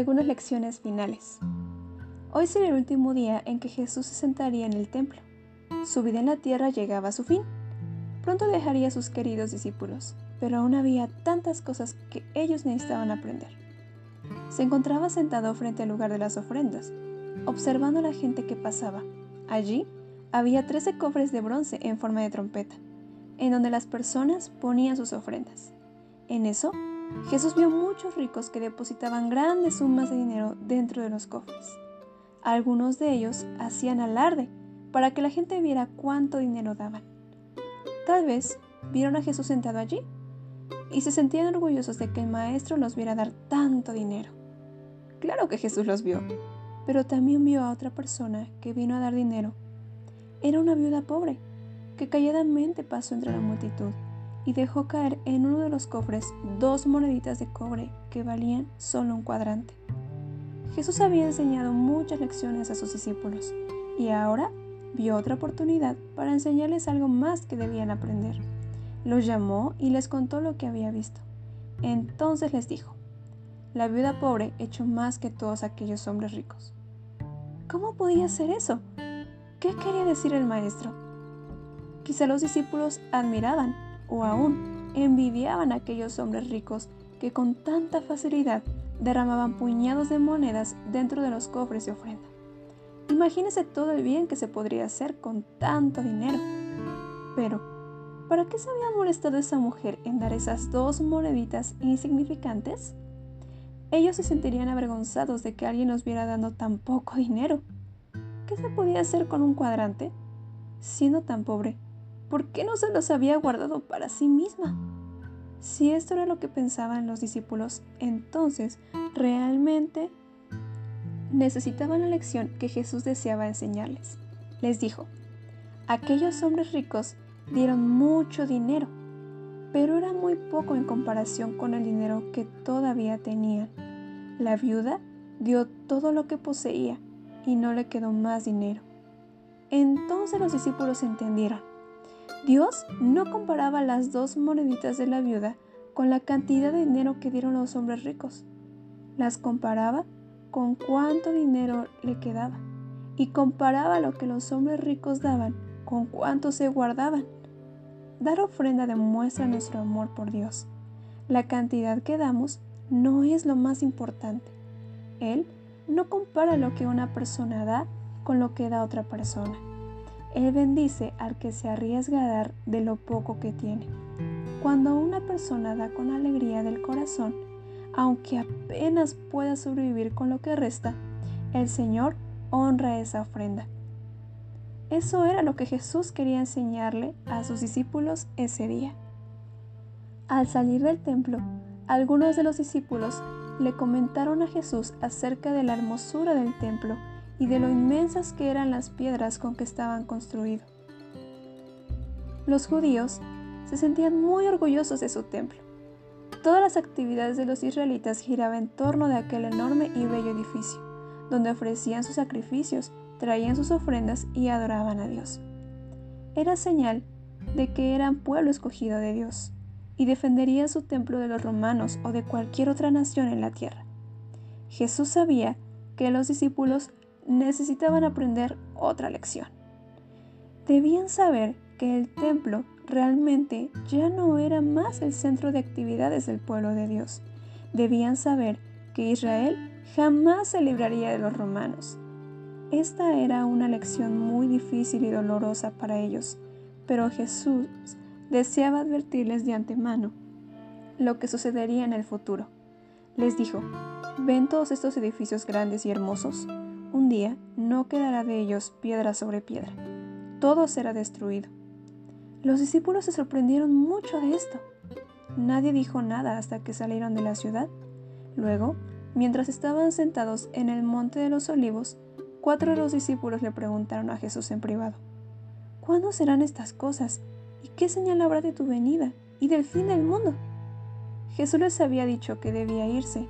algunas lecciones finales. Hoy sería el último día en que Jesús se sentaría en el templo. Su vida en la tierra llegaba a su fin. Pronto dejaría a sus queridos discípulos, pero aún había tantas cosas que ellos necesitaban aprender. Se encontraba sentado frente al lugar de las ofrendas, observando la gente que pasaba. Allí había trece cofres de bronce en forma de trompeta, en donde las personas ponían sus ofrendas. En eso, Jesús vio muchos ricos que depositaban grandes sumas de dinero dentro de los cofres. Algunos de ellos hacían alarde para que la gente viera cuánto dinero daban. Tal vez vieron a Jesús sentado allí y se sentían orgullosos de que el maestro los viera dar tanto dinero. Claro que Jesús los vio, pero también vio a otra persona que vino a dar dinero. Era una viuda pobre, que calladamente pasó entre la multitud y dejó caer en uno de los cofres dos moneditas de cobre que valían solo un cuadrante. Jesús había enseñado muchas lecciones a sus discípulos y ahora vio otra oportunidad para enseñarles algo más que debían aprender. Los llamó y les contó lo que había visto. Entonces les dijo, la viuda pobre echó más que todos aquellos hombres ricos. ¿Cómo podía ser eso? ¿Qué quería decir el maestro? Quizá los discípulos admiraban o aún envidiaban a aquellos hombres ricos que con tanta facilidad derramaban puñados de monedas dentro de los cofres de ofrenda. Imagínese todo el bien que se podría hacer con tanto dinero. Pero, ¿para qué se había molestado esa mujer en dar esas dos moneditas insignificantes? Ellos se sentirían avergonzados de que alguien nos viera dando tan poco dinero. ¿Qué se podía hacer con un cuadrante? Siendo tan pobre, ¿por qué no se los había guardado para sí misma? Si esto era lo que pensaban los discípulos, entonces realmente necesitaban la lección que Jesús deseaba enseñarles. Les dijo, aquellos hombres ricos dieron mucho dinero, pero era muy poco en comparación con el dinero que todavía tenían. La viuda dio todo lo que poseía y no le quedó más dinero. Entonces los discípulos entendieron Dios no comparaba las dos moneditas de la viuda con la cantidad de dinero que dieron los hombres ricos. Las comparaba con cuánto dinero le quedaba y comparaba lo que los hombres ricos daban con cuánto se guardaban. Dar ofrenda demuestra nuestro amor por Dios. La cantidad que damos no es lo más importante. Él no compara lo que una persona da con lo que da otra persona. Él bendice al que se arriesga a dar de lo poco que tiene. Cuando una persona da con alegría del corazón, aunque apenas pueda sobrevivir con lo que resta, el Señor honra esa ofrenda. Eso era lo que Jesús quería enseñarle a sus discípulos ese día. Al salir del templo, algunos de los discípulos le comentaron a Jesús acerca de la hermosura del templo y de lo inmensas que eran las piedras con que estaban construidos. Los judíos se sentían muy orgullosos de su templo. Todas las actividades de los israelitas giraban en torno de aquel enorme y bello edificio, donde ofrecían sus sacrificios, traían sus ofrendas y adoraban a Dios. Era señal de que eran pueblo escogido de Dios y defenderían su templo de los romanos o de cualquier otra nación en la tierra. Jesús sabía que los discípulos necesitaban aprender otra lección. Debían saber que el templo realmente ya no era más el centro de actividades del pueblo de Dios. Debían saber que Israel jamás se libraría de los romanos. Esta era una lección muy difícil y dolorosa para ellos, pero Jesús deseaba advertirles de antemano lo que sucedería en el futuro. Les dijo, ¿ven todos estos edificios grandes y hermosos? Un día no quedará de ellos piedra sobre piedra. Todo será destruido. Los discípulos se sorprendieron mucho de esto. Nadie dijo nada hasta que salieron de la ciudad. Luego, mientras estaban sentados en el monte de los olivos, cuatro de los discípulos le preguntaron a Jesús en privado, ¿Cuándo serán estas cosas? ¿Y qué señal habrá de tu venida y del fin del mundo? Jesús les había dicho que debía irse,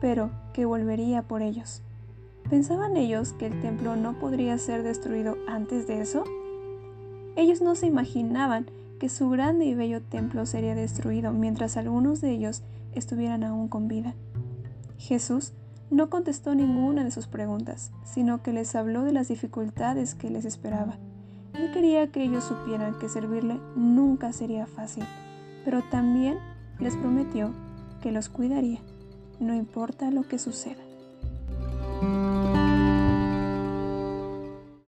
pero que volvería por ellos. ¿Pensaban ellos que el templo no podría ser destruido antes de eso? Ellos no se imaginaban que su grande y bello templo sería destruido mientras algunos de ellos estuvieran aún con vida. Jesús no contestó ninguna de sus preguntas, sino que les habló de las dificultades que les esperaba. Él quería que ellos supieran que servirle nunca sería fácil, pero también les prometió que los cuidaría, no importa lo que suceda.